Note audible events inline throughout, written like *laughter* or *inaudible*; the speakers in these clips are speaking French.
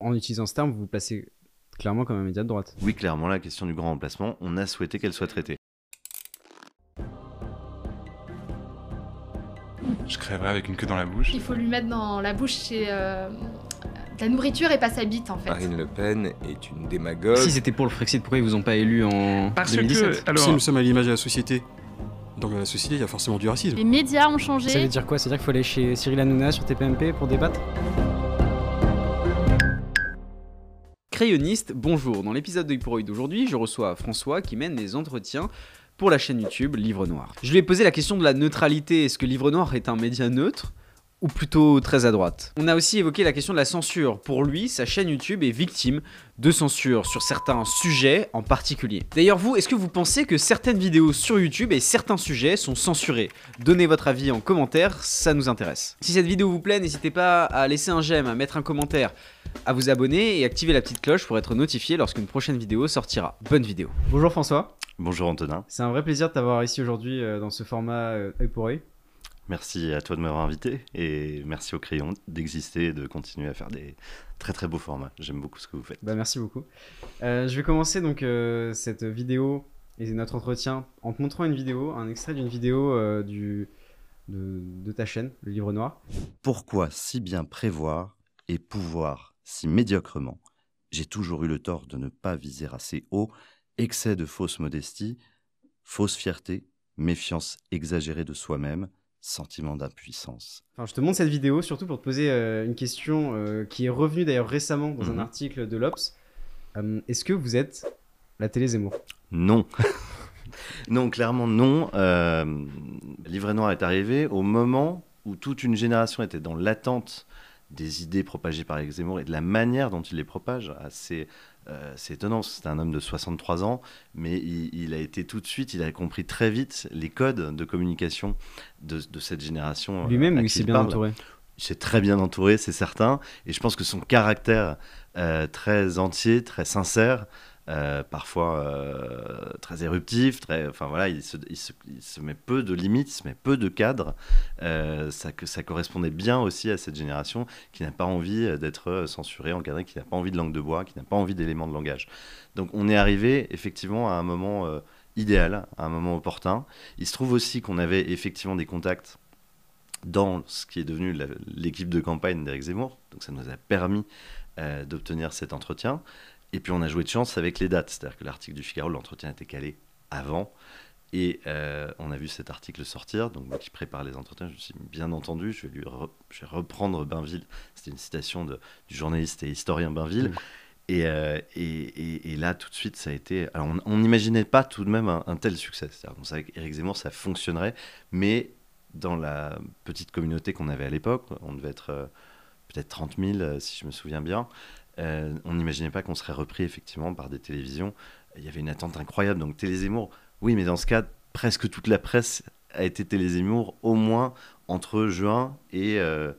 En utilisant ce terme, vous vous placez clairement comme un média de droite. Oui, clairement, la question du grand remplacement, on a souhaité qu'elle soit traitée. Je crèverais avec une queue dans la bouche. Il faut lui mettre dans la bouche c'est, euh, de la nourriture et pas sa bite en fait. Marine Le Pen est une démagogue. Si c'était pour le Frexit, pourquoi ils vous ont pas élu en Parce 2017 que, alors, Si nous sommes à l'image de la société, donc dans la société, il y a forcément du racisme. Les médias ont Ça veut changé. dire quoi? Ça veut dire qu'il faut aller chez Cyril Hanouna sur TPMP pour débattre? Crayoniste, bonjour. Dans l'épisode de pour d'aujourd'hui, je reçois François qui mène les entretiens pour la chaîne YouTube Livre Noir. Je lui ai posé la question de la neutralité. Est-ce que Livre Noir est un média neutre? Ou plutôt très à droite On a aussi évoqué la question de la censure. Pour lui, sa chaîne YouTube est victime de censure sur certains sujets en particulier. D'ailleurs, vous, est-ce que vous pensez que certaines vidéos sur YouTube et certains sujets sont censurés? Donnez votre avis en commentaire, ça nous intéresse. Si cette vidéo vous plaît, n'hésitez pas à laisser un j'aime, à mettre un commentaire, à vous abonner et activer la petite cloche pour être notifié lorsqu'une prochaine vidéo sortira. Bonne vidéo. Bonjour François, Bonjour Antonin, c'est un vrai plaisir de t'avoir ici aujourd'hui euh, dans ce format euh, œil pour œil. Merci à toi de m'avoir invité et merci au crayon d'exister et de continuer à faire des très très beaux formats. J'aime beaucoup ce que vous faites. Bah merci beaucoup. Euh, je vais commencer donc euh, cette vidéo et notre entretien en te montrant une vidéo, un extrait d'une vidéo euh, du, de, de ta chaîne, le livre noir. Pourquoi si bien prévoir et pouvoir si médiocrement? J'ai toujours eu le tort de ne pas viser assez haut, excès de fausse modestie, fausse fierté, méfiance exagérée de soi-même, sentiment d'impuissance. Je te montre cette vidéo surtout pour te poser euh, une question euh, qui est revenue d'ailleurs récemment dans un Mhm. article de l'Obs. Euh, Est-ce que vous êtes la télé Zemmour? Non. *laughs* non, clairement non. Livret Noir est arrivé au moment où toute une génération était dans l'attente des idées propagées par Éric Zemmour et de la manière dont il les propage. Assez, euh, c'est étonnant, c'est un homme de 63 ans, mais il, il a été tout de suite, il a compris très vite les codes de communication de, de cette génération. euh, Lui-même il s'est bien parle. entouré Il s'est très bien entouré, c'est certain. Et je pense que son caractère euh, très entier, très sincère, euh, parfois euh, très éruptif, très, enfin voilà, il se, met peu de limites, il se met peu de cadres. Euh, ça, ça correspondait bien aussi à cette génération qui n'a pas envie d'être censurée, encadrée, qui n'a pas envie de langue de bois, qui n'a pas envie d'éléments de langage. Donc on est arrivé effectivement à un moment idéal, à un moment opportun. Il se trouve aussi qu'on avait effectivement des contacts dans ce qui est devenu l'équipe de campagne d'Éric Zemmour. Donc ça nous a permis d'obtenir cet entretien. Et puis on a joué de chance avec les dates. C'est-à-dire que l'article du Figaro, l'entretien était calé avant. Et euh, on a vu cet article sortir. Donc moi qui prépare les entretiens, je me suis dit, bien entendu, je vais, lui re- je vais reprendre Bainville. C'était une citation de- du journaliste et historien Bainville. Mm. Et, euh, et, et- et là, tout de suite, ça a été. Alors, on- on n'imaginait pas tout de même un, un tel succès. C'est-à-dire qu'on savait qu'Éric Zemmour, ça fonctionnerait, mais dans la petite communauté qu'on avait à l'époque, on devait être euh, peut-être 30 000, euh, si je me souviens bien, euh, on n'imaginait pas qu'on serait repris effectivement par des télévisions. Il y avait une attente incroyable. Donc, Télé Zemmour, oui, mais dans ce cas, presque toute la presse a été Télé Zemmour au moins entre juin et, euh,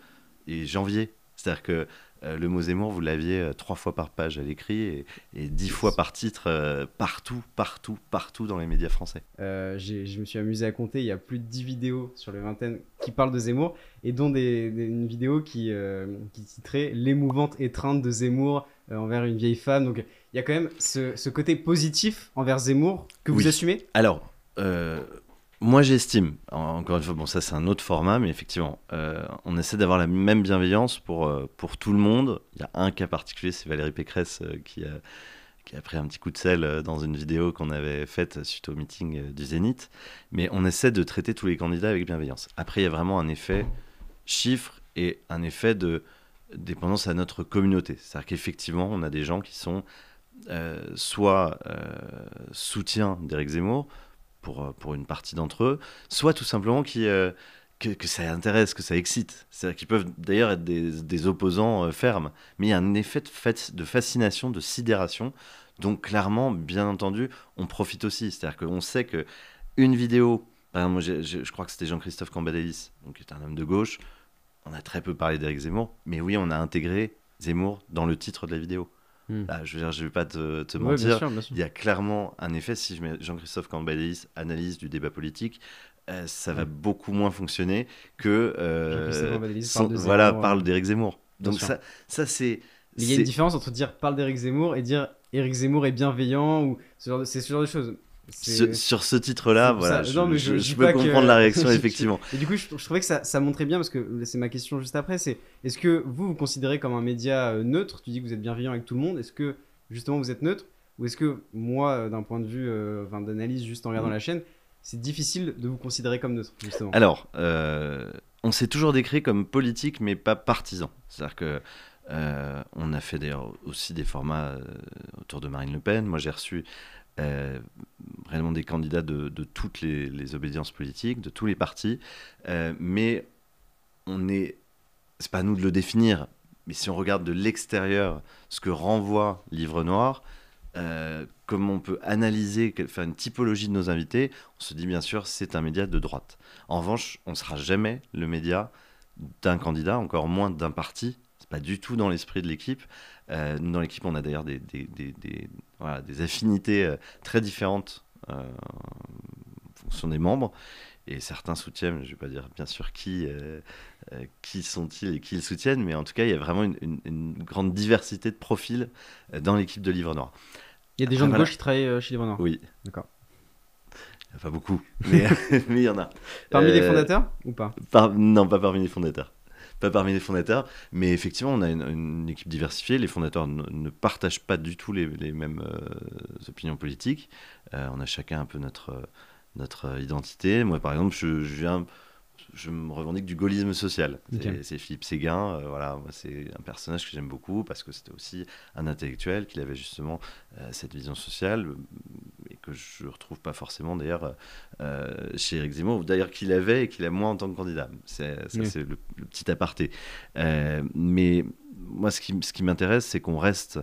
et janvier. C'est-à-dire que le mot Zemmour, vous l'aviez euh, trois fois par page à l'écrit et, et dix fois par titre euh, partout, partout, partout dans les médias français. Euh, j'ai- je me suis amusé à compter, il y a plus de 10 vidéos sur les vingtaines qui parlent de Zemmour, et dont des, des- une vidéo qui, euh, qui titrait L'émouvante étreinte de Zemmour euh, envers une vieille femme. Donc il y a quand même ce, ce côté positif envers Zemmour que vous Oui. assumez? Alors, euh, moi j'estime, en- encore une fois, bon ça c'est un autre format, mais effectivement, euh, on essaie d'avoir la même bienveillance pour, euh, pour tout le monde. Il y a un cas particulier, c'est Valérie Pécresse euh, qui, a, qui a pris un petit coup de sel dans une vidéo qu'on avait faite suite au meeting du Zénith. Mais on essaie de traiter tous les candidats avec bienveillance. Après, il y a vraiment un effet chiffre et un effet de dépendance à notre communauté. C'est-à-dire qu'effectivement, on a des gens qui sont soit soutiens d'Éric Zemmour, pour, euh, pour une partie d'entre eux, soit tout simplement qui, euh, que, ça intéresse, que ça excite. C'est-à-dire qu'ils peuvent d'ailleurs être des, opposants euh, fermes, mais il y a un effet de, de fascination, de sidération. Donc clairement, bien entendu, on profite aussi. C'est-à-dire qu'on sait que une vidéo, par exemple, je crois que c'était Jean-Christophe Cambadélis, qui est un homme de gauche. On a très peu parlé d'Éric Zemmour, mais oui, on a intégré Zemmour dans le titre de la vidéo. Hmm. Je veux dire, je vais pas te, te Ouais, mentir. bien sûr, bien sûr. Il y a clairement un effet, si je mets Jean-Christophe Cambadélis, analyse du débat politique, euh, ça va beaucoup moins fonctionner que. euh, parle voilà, Zemmour, parle euh, d'Éric Zemmour. Donc ça, ça c'est. Il y a une différence entre dire parle d'Éric Zemmour et dire Éric Zemmour est bienveillant ou c'est ce genre de choses. Sur, sur ce titre-là, voilà, je, Non, mais je- je je dis peux que- comprendre la *laughs* réaction, effectivement. Et du coup, je, trouvais que ça, ça montrait bien parce que c'est ma question juste après. C'est est-ce que vous vous considérez comme un média euh, neutre? Tu dis que vous êtes bienveillant avec tout le monde. Est-ce que justement vous êtes neutre? Ou est-ce que moi, euh, d'un point de vue euh, d'analyse, juste en regardant Mhm. la chaîne, c'est difficile de vous considérer comme neutre justement? Alors, euh, on s'est toujours décrit comme politique, mais pas partisan. C'est-à-dire que euh, on a fait d'ailleurs aussi des formats autour de Marine Le Pen. Moi, j'ai reçu euh, réellement des candidats de, toutes les, obédiences politiques, de tous les partis, Euh, mais on est, c'est pas à nous de le définir. Mais si on regarde de l'extérieur ce que renvoie Livre Noir, euh, comment on peut analyser, faire une typologie de nos invités, on se dit bien sûr c'est un média de droite. En revanche, on ne sera jamais le média d'un candidat, encore moins d'un parti. C'est pas du tout dans l'esprit de l'équipe. Euh, nous, dans l'équipe, on a d'ailleurs des, des, des- des- voilà, des affinités euh, très différentes euh, en fonction des membres. Et certains soutiennent, je ne vais pas dire bien sûr qui, euh, qui sont-ils et qui ils soutiennent, mais en tout cas, il y a vraiment une, une- une grande diversité de profils dans l'équipe de Livre Noir. Il y a des gens de voilà. gauche qui travaillent chez Livre Noir. Oui. D'accord. Il n'y a pas beaucoup, mais *laughs* mais il y en a. Parmi les fondateurs ou pas? Par- Non, pas parmi les fondateurs. Pas parmi les fondateurs, mais effectivement, on a une, équipe diversifiée. Les fondateurs ne, partagent pas du tout les, mêmes euh, opinions politiques. Euh, on a chacun un peu notre, euh, identité. Moi, par exemple, je viens, je me revendique du gaullisme social. C'est- Philippe Séguin. euh, voilà, c'est un personnage que j'aime beaucoup parce que c'était aussi un intellectuel qu'il avait justement euh, cette vision sociale euh, et que je ne retrouve pas forcément d'ailleurs euh, chez Eric Zemmour, d'ailleurs qu'il avait et qu'il a moins en tant que candidat. C'est Oui. le, le petit aparté. Mais moi, ce qui, ce qui m'intéresse, c'est qu'on reste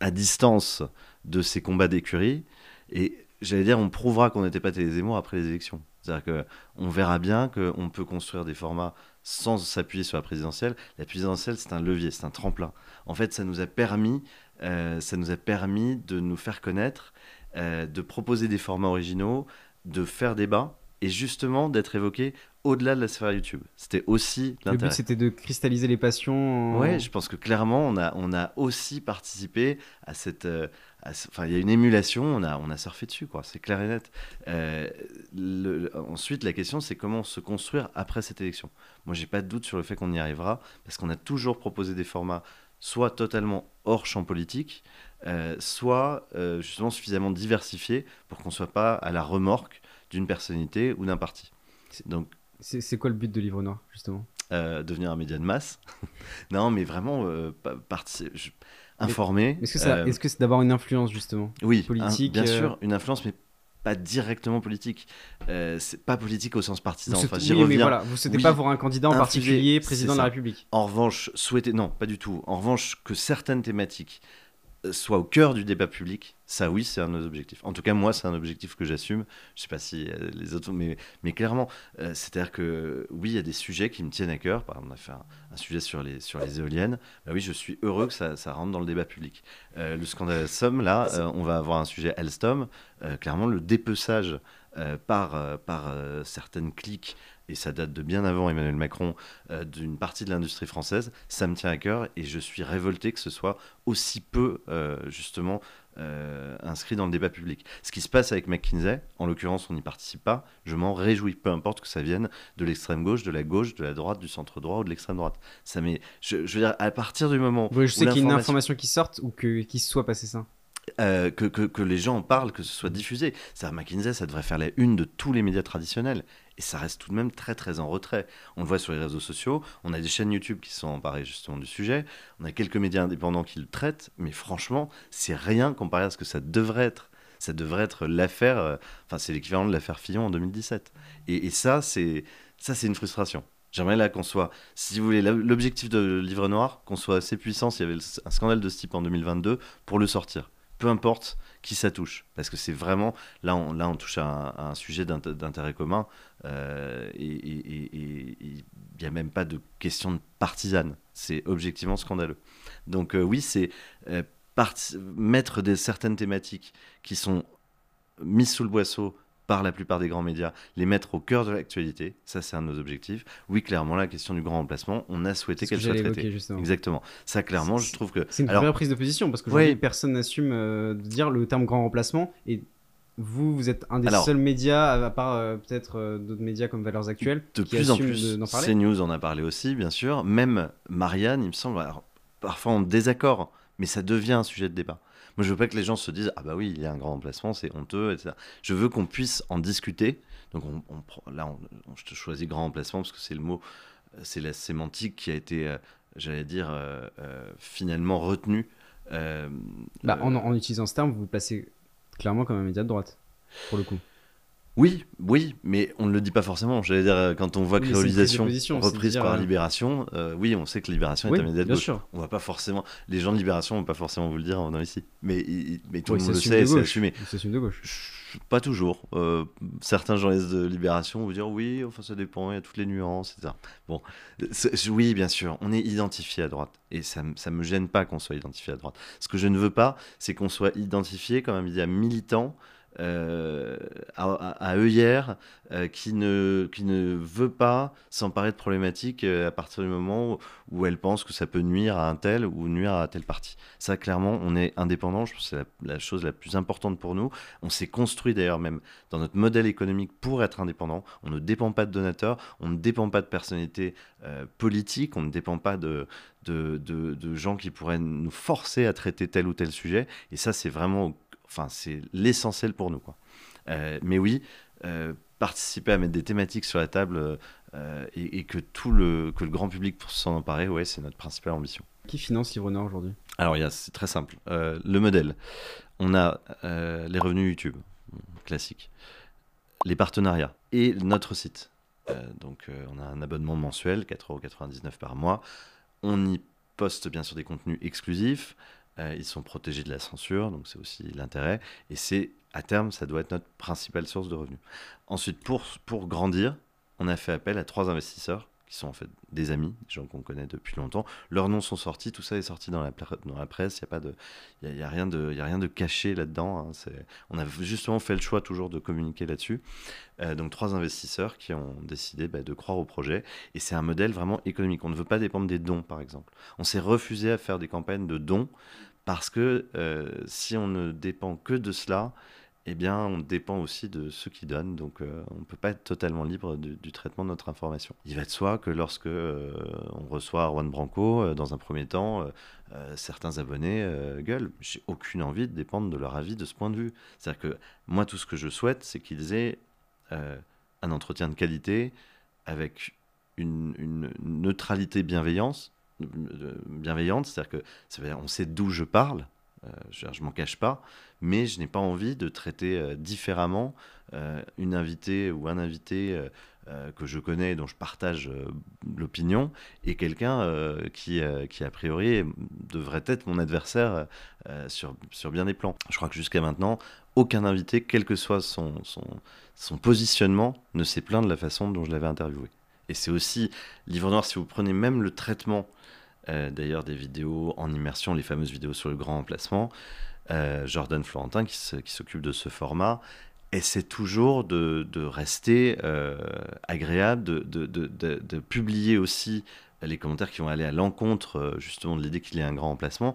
à distance de ces combats d'écurie. Et j'allais dire, on prouvera qu'on n'était pas Télé Zemmour après les élections. C'est-à-dire qu'on verra bien qu'on peut construire des formats sans s'appuyer sur la présidentielle. La présidentielle, c'est un levier, c'est un tremplin. En fait, ça nous a permis, euh, ça nous a permis de nous faire connaître, euh, de proposer des formats originaux, de faire débat et justement d'être évoqué au-delà de la sphère YouTube. C'était aussi Le but l'intérêt. c'était de cristalliser les passions. en- Ouais, je pense que clairement, on a, on a aussi participé à cette. euh, Enfin, il y a une émulation, on a, on a surfé dessus, quoi. C'est clair et net. Euh, le- ensuite, la question, c'est comment se construire après cette élection. Moi, j'ai pas de doute sur le fait qu'on y arrivera, parce qu'on a toujours proposé des formats soit totalement hors champ politique, euh, soit euh, justement suffisamment diversifiés pour qu'on soit pas à la remorque d'une personnalité ou d'un parti. Donc, C'est quoi le but de Livre Noir justement? Devenir un média de masse. *laughs* non, mais vraiment euh, Est-ce que ça- euh, est-ce que c'est d'avoir une influence justement oui, politique, un- bien euh, sûr, une influence, mais pas directement politique. Euh, c'est pas politique au sens partisan. Vous Enfin, oui, mais voilà, vous souhaitez Oui. pas voir un candidat en particulier président de la. République. En revanche, souhaiter, non, pas du tout. En revanche, que certaines thématiques soient au cœur du débat public, ça oui, c'est un de nos objectifs. En tout cas, moi, c'est un objectif que j'assume. Je sais pas si euh, les autres, mais, mais clairement, euh, c'est-à-dire que oui, il y a des sujets qui me tiennent à cœur. Par exemple, on a fait un, un sujet sur les, sur les éoliennes. Bah oui, je suis heureux que ça, ça rentre dans le débat public. Euh, le scandale Somme, là, on va avoir un sujet Alstom. Clairement, le dépeçage par, par certaines cliques, et ça date de bien avant Emmanuel Macron, euh, d'une partie de l'industrie française, ça me tient à cœur et je suis révolté que ce soit aussi peu, euh, justement, euh, inscrit dans le débat public. Ce qui se passe avec McKinsey, en l'occurrence, on n'y participe pas, je m'en réjouis, peu importe que ça vienne de l'extrême gauche, de la gauche, de la droite, du centre droit ou de l'extrême droite. Ça m'est- je, je veux dire, à partir du moment Oui, je sais qu'il y a une information qui sorte ou qu'il se soit passé ça. euh, que, que, que les gens en parlent, que ce soit diffusé. Ça, McKinsey, ça devrait faire la une de tous les médias traditionnels. Et ça reste tout de même très très en retrait. On le voit sur les réseaux sociaux, on a des chaînes YouTube qui sont emparées justement du sujet, on a quelques médias indépendants qui le traitent, mais franchement, c'est rien comparé à ce que ça devrait être. Ça devrait être l'affaire, euh, enfin c'est l'équivalent de l'affaire Fillon en 2017. Et, ça, c'est ça c'est une frustration. J'aimerais là qu'on soit, si vous voulez, l'objectif de Livre Noir, qu'on soit assez puissant s'il y avait un scandale de ce type en 2022 pour le sortir. Peu importe qui ça touche, parce que c'est vraiment là on, là on touche à un, sujet d'int- d'intérêt commun euh, et il n'y a même pas de question de partisane. C'est objectivement scandaleux. Donc euh, oui, c'est euh, mettre des certaines thématiques qui sont mises sous le boisseau par la plupart des grands médias, les mettre au cœur de l'actualité. Ça, c'est un de nos objectifs. Oui, clairement, la question du grand remplacement, on a souhaité que qu'elle soit traitée. justement. Exactement. Ça, clairement, je trouve que. C'est une Alors, vraie prise de position parce Ouais. personne n'assume euh, de dire le terme grand remplacement et vous, vous êtes un des Alors- seuls médias, à part euh, peut-être euh, d'autres médias comme Valeurs Actuelles, de qui plus en plus, de- d'en parler. CNews en a parlé aussi, bien sûr. Même Marianne, il me semble, alors, parfois en désaccord, mais ça devient un sujet de débat. Moi, je veux pas que les gens se disent ah bah oui, il y a un grand remplacement, c'est honteux, etc. Je veux qu'on puisse en discuter. Donc on, là, on, on- je te choisis grand remplacement parce que c'est le mot, euh, c'est la sémantique qui a été, euh, j'allais dire, euh, euh, finalement retenue. Bah, en, en utilisant ce terme, vous vous placez clairement comme un média de droite, pour le coup. Oui, oui, mais on ne le dit pas forcément. J'allais dire, euh, quand on voit Oui, c'est créolisation c'est reprise dire, par euh, Libération, euh, oui, on sait que Libération Oui, est un média de bien gauche. sûr. On va pas forcément, les gens de Libération vont pas forcément vous le dire en venant ici, mais, mais tout Oui, le monde le sait, c'est assumé. S'assume de gauche. Pas toujours. Euh, certains journalistes de Libération vont vous dire oui, enfin ça dépend, il y a toutes les nuances, etc. Bon, c'est- oui, bien sûr, on est identifié à droite et ça, ça me gêne pas qu'on soit identifié à droite. Ce que je ne veux pas, c'est qu'on soit identifié comme un média militant. Euh, à, à, œillère, euh, qui, ne, qui ne veut pas s'emparer de problématiques euh, à partir du moment où, où elle pense que ça peut nuire à un tel ou nuire à tel parti. Ça, clairement, on est indépendant, je pense que c'est la, chose la plus importante pour nous. On s'est construit d'ailleurs même dans notre modèle économique pour être indépendant. On ne dépend pas de donateurs, on ne dépend pas de personnalités euh, politiques, on ne dépend pas de, de, de, de gens qui pourraient nous forcer à traiter tel ou tel sujet. Et ça, c'est vraiment, enfin, c'est l'essentiel pour nous. Quoi. Euh, mais oui, euh, participer à mettre des thématiques sur la table euh, et, et que tout le, que le grand public pour s'en emparer, ouais, c'est notre principale ambition. Qui finance Livre aujourd'hui? Alors, c'est très simple. Le modèle, on a les revenus YouTube, classique, les partenariats et notre site. Donc, on a un abonnement mensuel, 4,99€ par mois. On y poste bien sûr des contenus exclusifs. Euh, ils sont protégés de la censure, donc c'est aussi l'intérêt. Et c'est, à terme, ça doit être notre principale source de revenus. Ensuite, pour, pour grandir, on a fait appel à trois investisseurs sont en fait des amis, des gens qu'on connaît depuis longtemps. Leurs noms sont sortis, tout ça est sorti dans la, presse. Il n'y a, y rien de- caché là-dedans. hein. On a justement fait le choix toujours de communiquer là-dessus. Euh, donc trois investisseurs qui ont décidé bah, de croire au projet. Et c'est un modèle vraiment économique. On ne veut pas dépendre des dons, par exemple. On s'est refusé à faire des campagnes de dons parce que euh, si on ne dépend que de cela, eh bien, on dépend aussi de ceux qui donnent, donc euh, on ne peut pas être totalement libre du, traitement de notre information. Il va de soi que lorsque euh, on reçoit Juan Branco, euh, dans un premier temps, euh, certains abonnés gueulent. J'ai aucune envie de dépendre de leur avis de ce point de vue. C'est-à-dire que moi, tout ce que je souhaite, c'est qu'ils aient un entretien de qualité avec une, neutralité bienveillance, bienveillante, c'est-à-dire que on sait d'où je parle, je, je m'en cache pas, mais je n'ai pas envie de traiter euh, différemment euh, une invitée ou un invité euh, euh, que je connais et dont je partage euh, l'opinion et quelqu'un euh, qui, euh, qui a priori devrait être mon adversaire euh, sur, sur bien des plans. Je crois que jusqu'à maintenant, aucun invité, quel que soit son, son, son positionnement, ne s'est plaint de la façon dont je l'avais interviewé. Et c'est aussi, Livre Noir, si vous prenez même le traitement euh, d'ailleurs des vidéos en immersion, les fameuses vidéos sur le grand emplacement, euh, Jordan Florentin qui s'occupe de ce format essaie toujours de, rester euh, agréable, de, publier aussi les commentaires qui vont aller à l'encontre euh, justement de l'idée qu'il y ait un grand emplacement.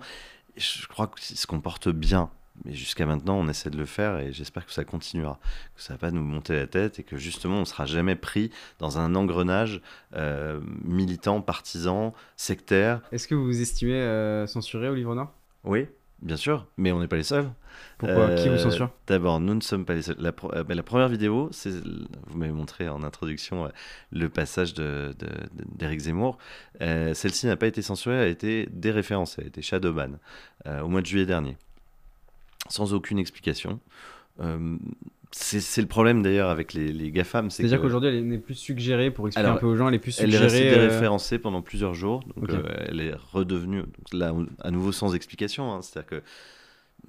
Et je crois qu'il se comporte bien. Mais jusqu'à maintenant, on essaie de le faire et j'espère que ça continuera, que ça va pas nous monter la tête et que justement, on sera jamais pris dans un engrenage euh, militant, partisan, sectaire. Est-ce que vous vous estimez euh, censuré au Livre Noir? Oui, bien sûr, mais on n'est pas les seuls. Pourquoi? Qui vous Euh, censure? D'abord, nous ne sommes pas les seuls. La, pro- la première vidéo, c'est, vous m'avez montré en introduction le passage de, de- de- d'Éric Zemmour. Euh, celle-ci n'a pas été censurée, elle a été déréférencée, elle a été shadowban euh, au mois de juillet dernier, sans aucune explication. Euh, c'est, le problème d'ailleurs avec les, les GAFAM. C'est C'est-à-dire qu'aujourd'hui, elle n'est plus suggérée, pour expliquer Alors, un peu aux gens, elle est plus elle est suggérée. euh, déréférencée pendant plusieurs jours, donc euh, elle est redevenue, donc là, à nouveau sans explication. hein. c'est-à-dire que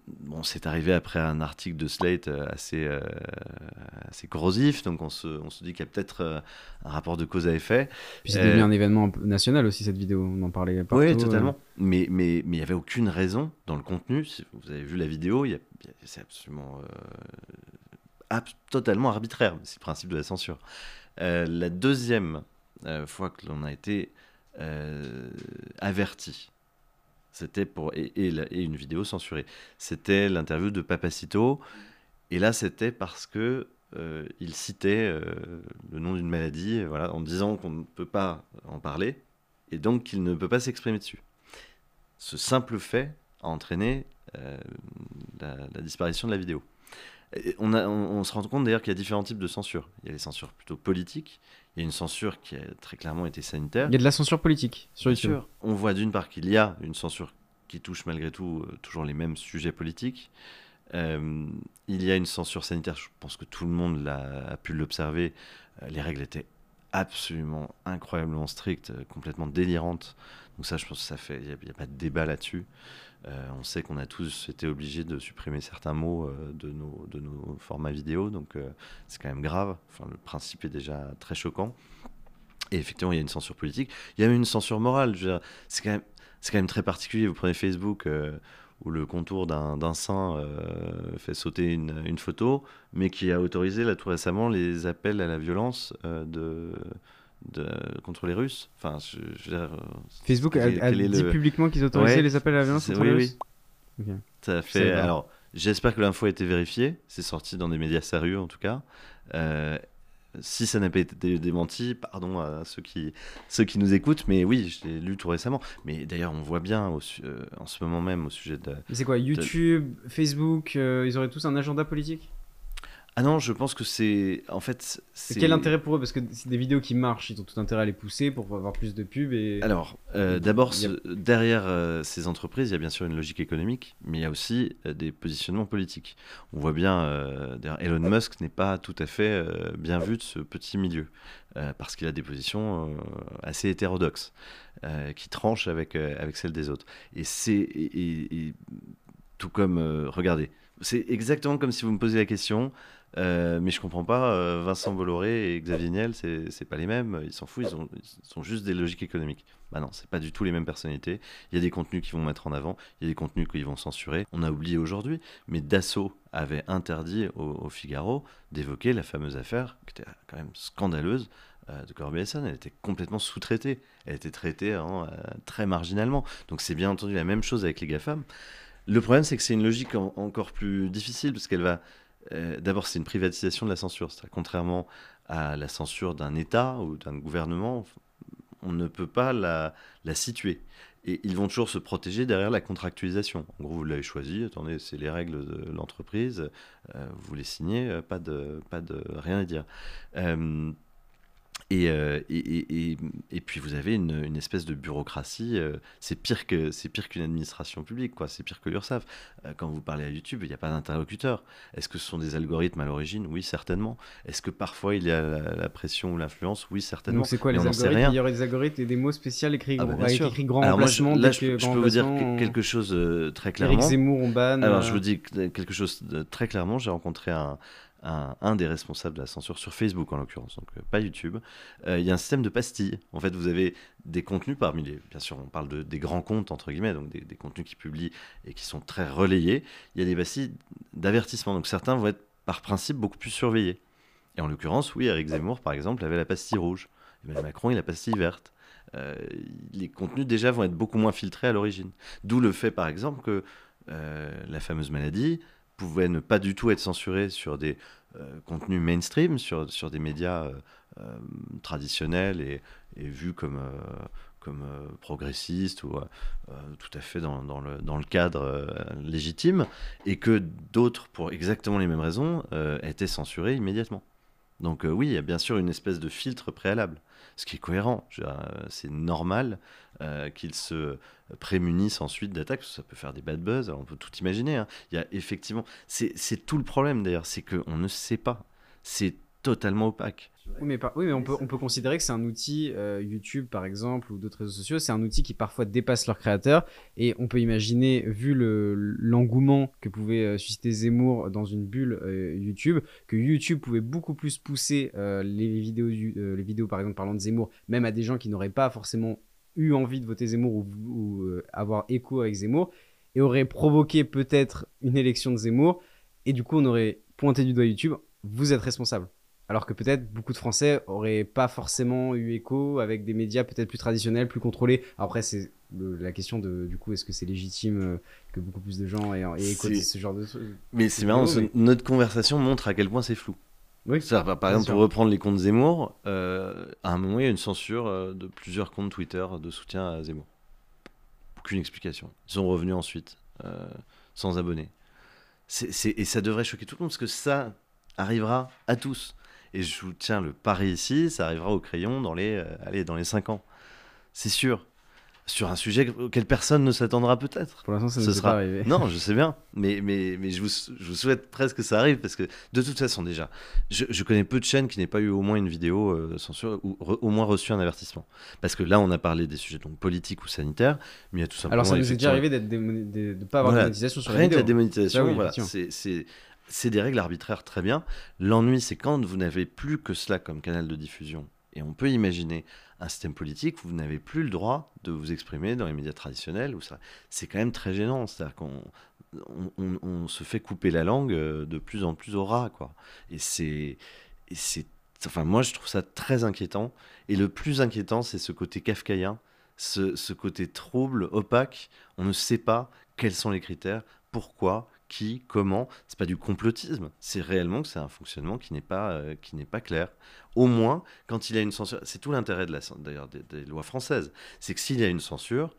Bon, c'est arrivé après un article de Slate euh, assez, euh, assez corrosif, donc on se, on se dit qu'il y a peut-être euh, un rapport de cause à effet. Puis c'est Euh, devenu un événement national aussi, cette vidéo. On en parlait partout. Oui, totalement. Mais il mais, n'y avait aucune raison dans le contenu. Si vous avez vu la vidéo, c'est absolument ab- totalement arbitraire. C'est le principe de la censure. La deuxième fois que l'on a été averti, c'était pour et, et une vidéo censurée. C'était l'interview de Papacito, et là c'était parce que euh, il citait euh, le nom d'une maladie, voilà, en disant qu'on ne peut pas en parler, et donc qu'il ne peut pas s'exprimer dessus. Ce simple fait a entraîné euh, la, disparition de la vidéo. On, a- on se rend compte d'ailleurs qu'il y a différents types de censure. Il y a les censures plutôt politiques, il y a une censure qui a très clairement été sanitaire. Il y a de la censure politique sur YouTube. sûr. On voit d'une part qu'il y a une censure qui touche malgré tout euh, toujours les mêmes sujets politiques. Euh, il y a une censure sanitaire, je pense que tout le monde a pu l'observer. Euh, les règles étaient absolument incroyablement strictes, complètement délirantes. Donc ça, je pense que ça fait, il n'y a pas de débat là-dessus. Euh, on sait qu'on a tous été obligés de supprimer certains mots euh, de, nos, de nos formats vidéo, donc euh, c'est quand même grave. Enfin, le principe est déjà très choquant. Et effectivement, il y a une censure politique. Il y a même une censure morale. C'est quand même, quand même très particulier. Vous prenez Facebook où le contour d'un, sein euh, fait sauter une, une photo, mais qui a autorisé là tout récemment les appels à la violence de, de, contre les Russes. Enfin, je, je euh, Facebook a, dit le- publiquement qu'ils autorisaient Ouais, les appels à la violence contre oui, les oui. Russes. Ça fait. Alors, j'espère que l'info a été vérifiée. C'est sorti dans des médias sérieux, en tout cas. Euh, si ça n'a pas été dé- démenti, pardon à ceux qui, ceux qui nous écoutent, mais oui, je l'ai lu tout récemment. Mais d'ailleurs, on voit bien au euh, en ce moment même au sujet de. C'est quoi YouTube, Facebook, ils auraient tous un agenda politique? Ah non, je pense que c'est. En fait, c'est. Quel intérêt pour eux? Parce que c'est des vidéos qui marchent, ils ont tout intérêt à les pousser pour avoir plus de pubs et. Alors, euh, d'abord, a- derrière euh, ces entreprises, il y a bien sûr une logique économique, mais il y a aussi euh, des positionnements politiques. On voit bien, d'ailleurs, Elon Musk n'est pas tout à fait bien vu de ce petit milieu, parce qu'il a des positions assez hétérodoxes, qui tranchent avec, avec celles des autres. Et c'est. et- tout comme. regardez, c'est exactement comme si vous me posiez la question. Euh, mais je comprends pas, euh, Vincent Bolloré et Xavier Niel, c'est pas les mêmes, ils s'en foutent, ils, ont, ils sont juste des logiques économiques. Bah non, c'est pas du tout les mêmes personnalités. Il y a des contenus qu'ils vont mettre en avant, il y a des contenus qu'ils vont censurer. On a oublié aujourd'hui, mais Dassault avait interdit au, Figaro d'évoquer la fameuse affaire, qui était quand même scandaleuse, euh, de Corbeil-Essonnes. Elle était complètement sous-traitée. Elle était traitée hein, très marginalement. Donc c'est bien entendu la même chose avec les GAFAM. Le problème, c'est que c'est une logique en- encore plus difficile, parce qu'elle va... euh, D'abord, c'est une privatisation de la censure. C'est-à-dire, contrairement à la censure d'un État ou d'un gouvernement, on ne peut pas la, situer. Et ils vont toujours se protéger derrière la contractualisation. En gros, vous l'avez choisi, attendez, c'est les règles de l'entreprise, euh, vous les signez, euh, pas de, pas de rien à dire. Et, euh, et, et, et, et puis vous avez une, une espèce de bureaucratie. euh, c'est pire que c'est pire qu'une administration publique, quoi. C'est pire que l'URSSAF. Euh, quand vous parlez à YouTube, il n'y a pas d'interlocuteur. Est-ce que ce sont des algorithmes à l'origine? Oui, certainement. Est-ce que parfois il y a la, la pression ou l'influence? Oui, certainement. Donc c'est quoi Mais les algorithmes? Il y aurait des algorithmes et des mots spéciaux écrits, Ah bah, bien avec sûr. écrit grand Alors moi, je- là, je, peux vous dire quelque chose euh, très Eric clairement. Zemmour, on banne. Alors, euh, je vous dis que- quelque chose de très clairement. J'ai rencontré un, un, des responsables de la censure sur Facebook, en l'occurrence, donc euh, pas YouTube. Euh, Il y a un système de pastilles. En fait, vous avez des contenus parmi les. Bien sûr, on parle de, des grands comptes, entre guillemets, donc des, des contenus qui publient et qui sont très relayés. Il y a des pastilles d'avertissement. Donc, certains vont être, par principe, beaucoup plus surveillés. Et en l'occurrence, oui, Eric Zemmour, par exemple, avait la pastille rouge. Emmanuel Macron, il a la pastille verte. Euh, les contenus déjà vont être beaucoup moins filtrés à l'origine. D'où le fait, par exemple, que la fameuse maladie pouvait ne pas du tout être censurée sur des euh, contenus mainstream, sur, sur des médias euh, euh, traditionnels et, et vus comme, comme progressistes ou tout à fait dans, dans le, dans le cadre légitime, et que d'autres, pour exactement les mêmes raisons, étaient censurés immédiatement. Donc oui, il y a bien sûr une espèce de filtre préalable, ce qui est cohérent. Euh, C'est normal euh, qu'ils se prémunissent ensuite d'attaques, ça peut faire des bad buzz, on peut tout imaginer. hein. Effectivement... C'est tout le problème d'ailleurs, c'est qu'on ne sait pas. C'est totalement opaque. Oui, mais, on, peut, on peut considérer que c'est un outil, euh, YouTube par exemple, ou d'autres réseaux sociaux, c'est un outil qui parfois dépasse leurs créateurs. Et on peut imaginer, vu le- l'engouement que pouvait euh, susciter Zemmour dans une bulle euh, YouTube, que YouTube pouvait beaucoup plus pousser les, vidéos, par exemple, parlant de Zemmour, même à des gens qui n'auraient pas forcément eu envie de voter Zemmour ou, ou, avoir écho avec Zemmour, et aurait provoqué peut-être une élection de Zemmour. Et du coup, on aurait pointé du doigt YouTube vous êtes responsable. Alors que peut-être beaucoup de Français auraient pas forcément eu écho avec des médias peut-être plus traditionnels, plus contrôlés. Après, c'est la question de du coup, est-ce que c'est légitime euh, que beaucoup plus de gens aient, aient écho ce genre de trucs Mais c'est marrant, mais- notre conversation montre à quel point c'est flou. Oui. Par- exemple, sûr. pour reprendre les comptes Zemmour, euh, à un moment, il y a une censure euh, de plusieurs comptes Twitter de soutien à Zemmour. Aucune explication. Ils sont revenus ensuite, euh, sans abonnés. Et ça devrait choquer tout le monde, parce que ça arrivera à tous. Et je vous tiens le pari ici, ça arrivera au crayon dans les, euh, allez, dans les 5 ans. C'est sûr. Sur un sujet auquel personne ne s'attendra peut-être. Pour l'instant, ça ne Ce sera- pas arrivé. Non, je sais bien, mais, mais, mais je, vous, je vous souhaite presque que ça arrive parce que de toute façon, déjà, je, je connais peu de chaînes qui n'aient pas eu au moins une vidéo euh, censurée ou re- au moins reçu un avertissement. Parce que là, on a parlé des sujets donc politiques ou sanitaires, mais il y a tout simplement. Alors, ça nous est déjà arrivé d'être démoni- de ne pas avoir Voilà. de monétisation sur la Rien que vidéo. la démonétisation, Ça, oui, voilà, c'est- c'est des règles arbitraires très bien. L'ennui, c'est quand vous n'avez plus que cela comme canal de diffusion. Et on peut imaginer un système politique où vous n'avez plus le droit de vous exprimer dans les médias traditionnels. Ça, c'est quand même très gênant. C'est-à-dire qu'on on, se fait couper la langue euh, de plus en plus au ras. Et c'est, enfin, moi, je trouve ça très inquiétant. Et le plus inquiétant, c'est ce côté kafkaïen, ce côté trouble, opaque. On ne sait pas quels sont les critères, pourquoi, qui, comment. C'est pas du complotisme. C'est réellement que c'est un fonctionnement qui n'est pas, euh, qui n'est pas clair. Au moins, quand il y a une censure, c'est tout l'intérêt de d'ailleurs des, des lois françaises, c'est que s'il y a une censure,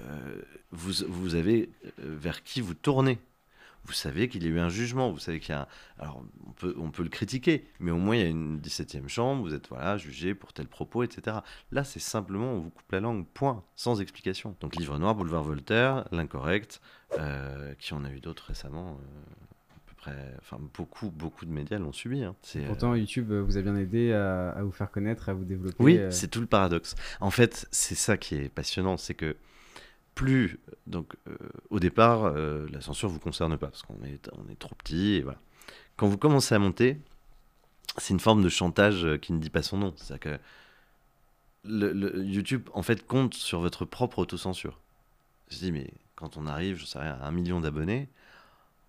euh, vous, vous avez euh, vers qui vous tournez. Vous savez qu'il y a eu un jugement, vous savez qu'il y a un... Alors, on peut, on peut le critiquer, mais au moins il y a une 17e chambre, vous êtes voilà, jugé pour tel propos, etc. Là, c'est simplement, on vous coupe la langue, point, sans explication. Donc, Livre Noir, Boulevard Voltaire, L'Incorrect, euh, qui en a eu d'autres récemment, euh, à peu près... Enfin, beaucoup, beaucoup de médias l'ont subi. hein. C'est, euh, Pourtant, YouTube vous a bien aidé à, à vous faire connaître, à vous développer. oui, euh, c'est tout le paradoxe. En fait, c'est ça qui est passionnant, c'est que plus, donc, euh, au départ, euh, la censure vous concerne pas parce qu'on est, on est trop petit et voilà. Quand vous commencez à monter, c'est une forme de chantage euh, qui ne dit pas son nom. C'est-à-dire que le, le- YouTube, en fait, compte sur votre propre autocensure. Je dis, mais quand on arrive, je sais rien, à un million d'abonnés,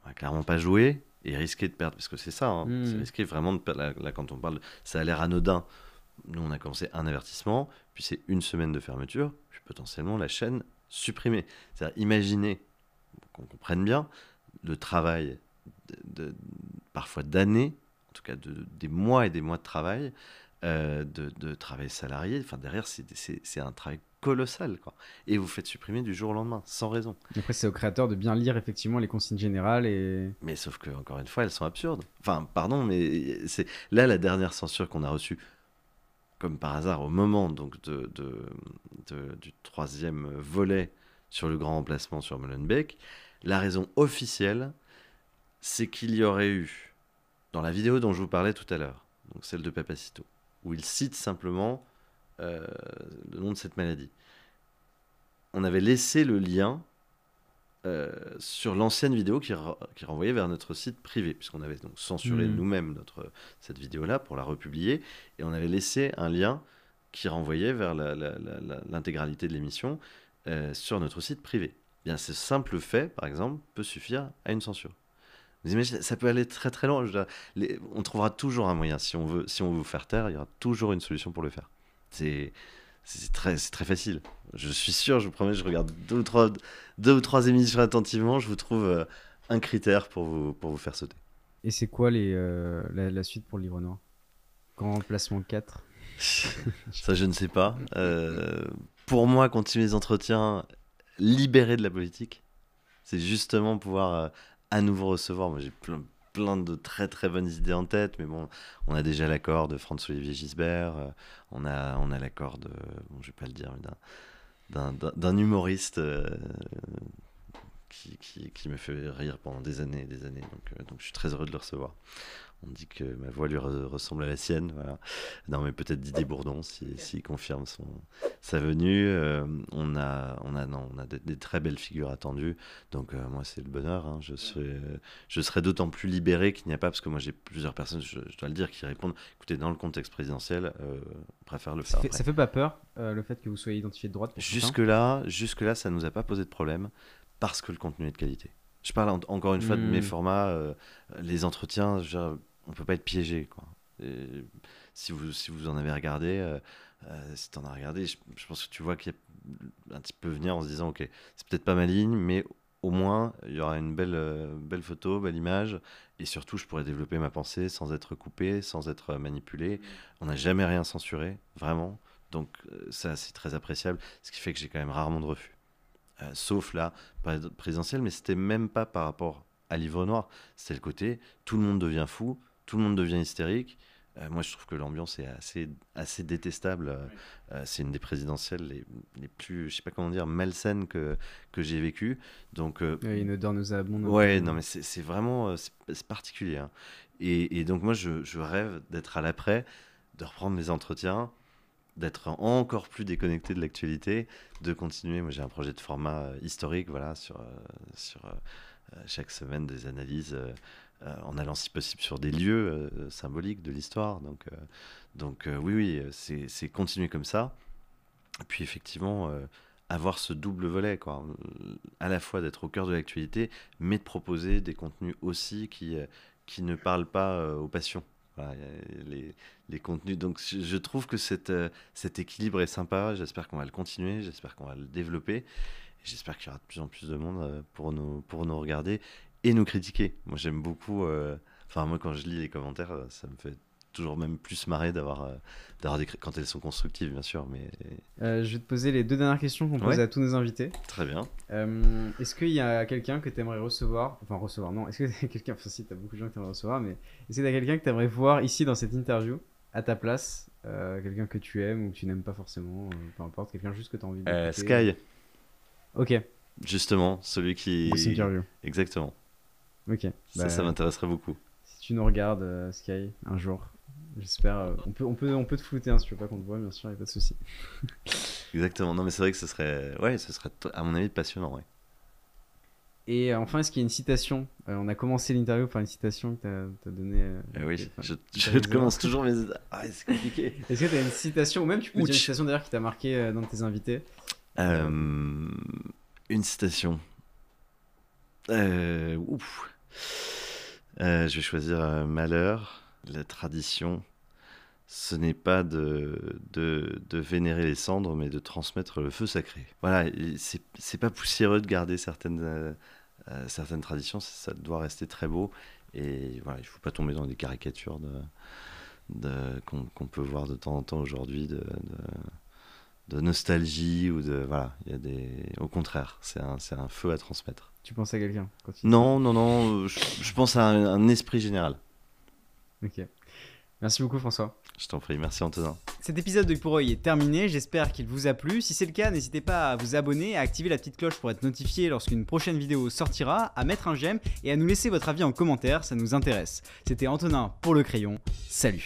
on va clairement pas jouer et risquer de perdre, parce que c'est ça, hein, Mm. c'est risquer vraiment de perdre. Là, là, quand on parle, ça a l'air anodin. Nous, on a commencé un avertissement, puis c'est une semaine de fermeture, puis potentiellement la chaîne supprimée. C'est-à-dire, imaginez, qu'on comprenne bien, le travail, de, de- parfois d'années, en tout cas de, des mois et des mois de travail, euh, de, de travail salarié. Enfin, derrière, c'est un travail colossal. Quoi. Et vous faites supprimer du jour au lendemain, sans raison. Après, c'est au créateur de bien lire effectivement les consignes générales et. Mais sauf que, encore une fois, elles sont absurdes. Enfin, pardon, mais c'est là la dernière censure qu'on a reçue, comme par hasard, au moment donc du troisième volet sur le grand remplacement sur Molenbeek. La raison officielle, c'est qu'il y aurait eu, dans la vidéo dont je vous parlais tout à l'heure, donc celle de Papacito, où il cite simplement euh, le nom de cette maladie. On avait laissé le lien euh, sur l'ancienne vidéo qui, qui renvoyait vers notre site privé, puisqu'on avait donc censuré Mhm. nous-mêmes notre, cette vidéo-là pour la republier, et on avait laissé un lien qui renvoyait vers l'intégralité de l'émission euh, sur notre site privé. Bien, ce simple fait, par exemple, peut suffire à une censure. Vous imaginez, ça peut aller très très loin. dire, les- on trouvera toujours un moyen. Si on veut, si on veut vous faire taire, il y aura toujours une solution pour le faire. C'est c'est très, très facile. Je suis sûr, je vous promets, je regarde deux ou trois, deux ou trois émissions attentivement, je vous trouve euh, un critère pour vous, pour vous faire sauter. Et c'est quoi les, euh, la, la suite pour le livre noir? Grand remplacement 4. *laughs* Ça, je ne sais pas. Euh, pour moi, continuer les entretiens libérés de la politique, c'est justement pouvoir euh, à nouveau recevoir. Moi, j'ai plein, plein de très très bonnes idées en tête, mais bon, on a déjà l'accord de François-Olivier Gisbert, euh, on a, on a l'accord de, bon, je vais pas le dire, d'un humoriste euh, qui, qui, qui me fait rire pendant des années et des années. Donc, euh, donc je suis très heureux de le recevoir. On dit que ma voix lui re- ressemble à la sienne. Voilà. Non, mais peut-être Didier Bourdon s'il si, s'il confirme son, sa venue. Euh, on a, on a, non, on a des, des très belles figures attendues. Donc euh, moi, c'est le bonheur. hein. Je serai, je serai d'autant plus libéré qu'il n'y a pas, parce que moi j'ai plusieurs personnes, je, je dois le dire, qui répondent. Écoutez, dans le contexte présidentiel, euh, on préfère le Ça faire. fait, après. ça fait pas peur euh, le fait que vous soyez identifié de droite certains Jusque là, jusque là, ça nous a pas posé de problème parce que le contenu est de qualité. Je parle en- encore une fois de mes formats, euh, les entretiens. je veux dire, on peut pas être piégé. Quoi. Si, vous, si vous en avez regardé, euh, euh, si tu en as regardé, je, je pense que tu vois qu'il y a un petit peu venir en se disant ok, c'est peut-être pas ma ligne, mais au moins il y aura une belle, euh, belle photo, belle image, et surtout je pourrais développer ma pensée sans être coupé, sans être manipulé. On n'a jamais rien censuré, vraiment. Donc euh, ça c'est très appréciable, ce qui fait que j'ai quand même rarement de refus. Euh, sauf là, pas présidentielle, mais c'était même pas par rapport à Livre Noir, c'était le côté tout le monde devient fou, tout le monde devient hystérique. Euh, moi, je trouve que l'ambiance est assez, assez détestable. Euh, euh, c'est une des présidentielles les, les plus, je sais pas comment dire, malsaines que, que j'ai vécues. Donc, euh, Il y a une odeur nauséabonde. Ouais, non, mais c'est c'est vraiment c'est c'est particulier. hein. Et, et donc, moi, je, je rêve d'être à l'après, de reprendre mes entretiens, d'être encore plus déconnecté de l'actualité, de continuer. Moi, j'ai un projet de format euh, historique, voilà, sur, euh, sur chaque semaine des analyses, en allant si possible sur des lieux euh, symboliques de l'histoire. Donc, euh, donc euh, oui, oui, c'est continuer comme ça. Puis, effectivement. euh, avoir ce double volet, quoi. Euh, À la fois d'être au cœur de l'actualité, mais de proposer des contenus aussi qui, euh, qui ne parlent pas euh, aux passions. Les, les contenus. Donc je, trouve que euh, cet équilibre est sympa. J'espère qu'on va le continuer, j'espère qu'on va le développer. J'espère qu'il y aura de plus en plus de monde euh, pour nous, pour nous regarder et nous critiquer. Moi j'aime beaucoup. euh, Enfin, moi quand je lis les commentaires, euh, ça me fait toujours même plus marrer d'avoir euh, d'avoir des quand elles sont constructives bien sûr mais Euh, je vais te poser les deux dernières questions qu'on pose Ouais. à tous nos invités. très bien Euh, est-ce qu'il y a quelqu'un que tu aimerais recevoir Enfin, recevoir, non. Est-ce que t'as *laughs* quelqu'un. Enfin, si, t'as beaucoup de gens que tu aimerais recevoir, mais est-ce que t'as quelqu'un que tu aimerais voir ici dans cette interview, à ta place Euh, Quelqu'un que tu aimes ou que tu n'aimes pas forcément, euh, peu importe, quelqu'un juste que tu as envie de. Euh, Sky Ok, justement celui qui exactement Ok. ça Bah, ça m'intéresserait beaucoup Si tu nous regardes, euh, Sky, un jour, j'espère. euh, on, peut, on, peut, on peut te flouter hein, si tu veux pas qu'on te voit, bien sûr, y a pas de souci. *laughs* Exactement. Non, mais c'est vrai que ce serait, ouais, ce serait, à mon avis, passionnant, ouais. Et euh, enfin, est-ce qu'il y a une citation? Euh, On a commencé l'interview par une citation que tu as, donnée. euh, Eh oui, enfin, je, je commence toujours mes. Ah, c'est compliqué. *laughs* Est-ce que tu as une citation, ou même tu peux dire une citation d'ailleurs qui t'a marqué euh, dans tes invités? Une citation. Euh, ouf. Euh, je vais choisir euh, Malheur. La tradition, ce n'est pas de, de, vénérer les cendres, mais de transmettre le feu sacré. Voilà, c'est pas poussiéreux de garder certaines, certaines traditions, ça doit rester très beau. Et voilà, il faut pas tomber dans des caricatures de, de, qu'on peut voir de temps en temps aujourd'hui de nostalgie ou de. Voilà, il y a des. Au contraire, c'est un, c'est un feu à transmettre. Tu penses à quelqu'un quand tu dis Non, non, non, je, je pense à un, un esprit général. Ok. Merci beaucoup François. Je t'en prie, merci Antonin. Cet épisode de Pour est terminé, j'espère qu'il vous a plu. Si c'est le cas, n'hésitez pas à vous abonner, à activer la petite cloche pour être notifié lorsqu'une prochaine vidéo sortira, à mettre un j'aime et à nous laisser votre avis en commentaire, ça nous intéresse. C'était Antonin pour le crayon, salut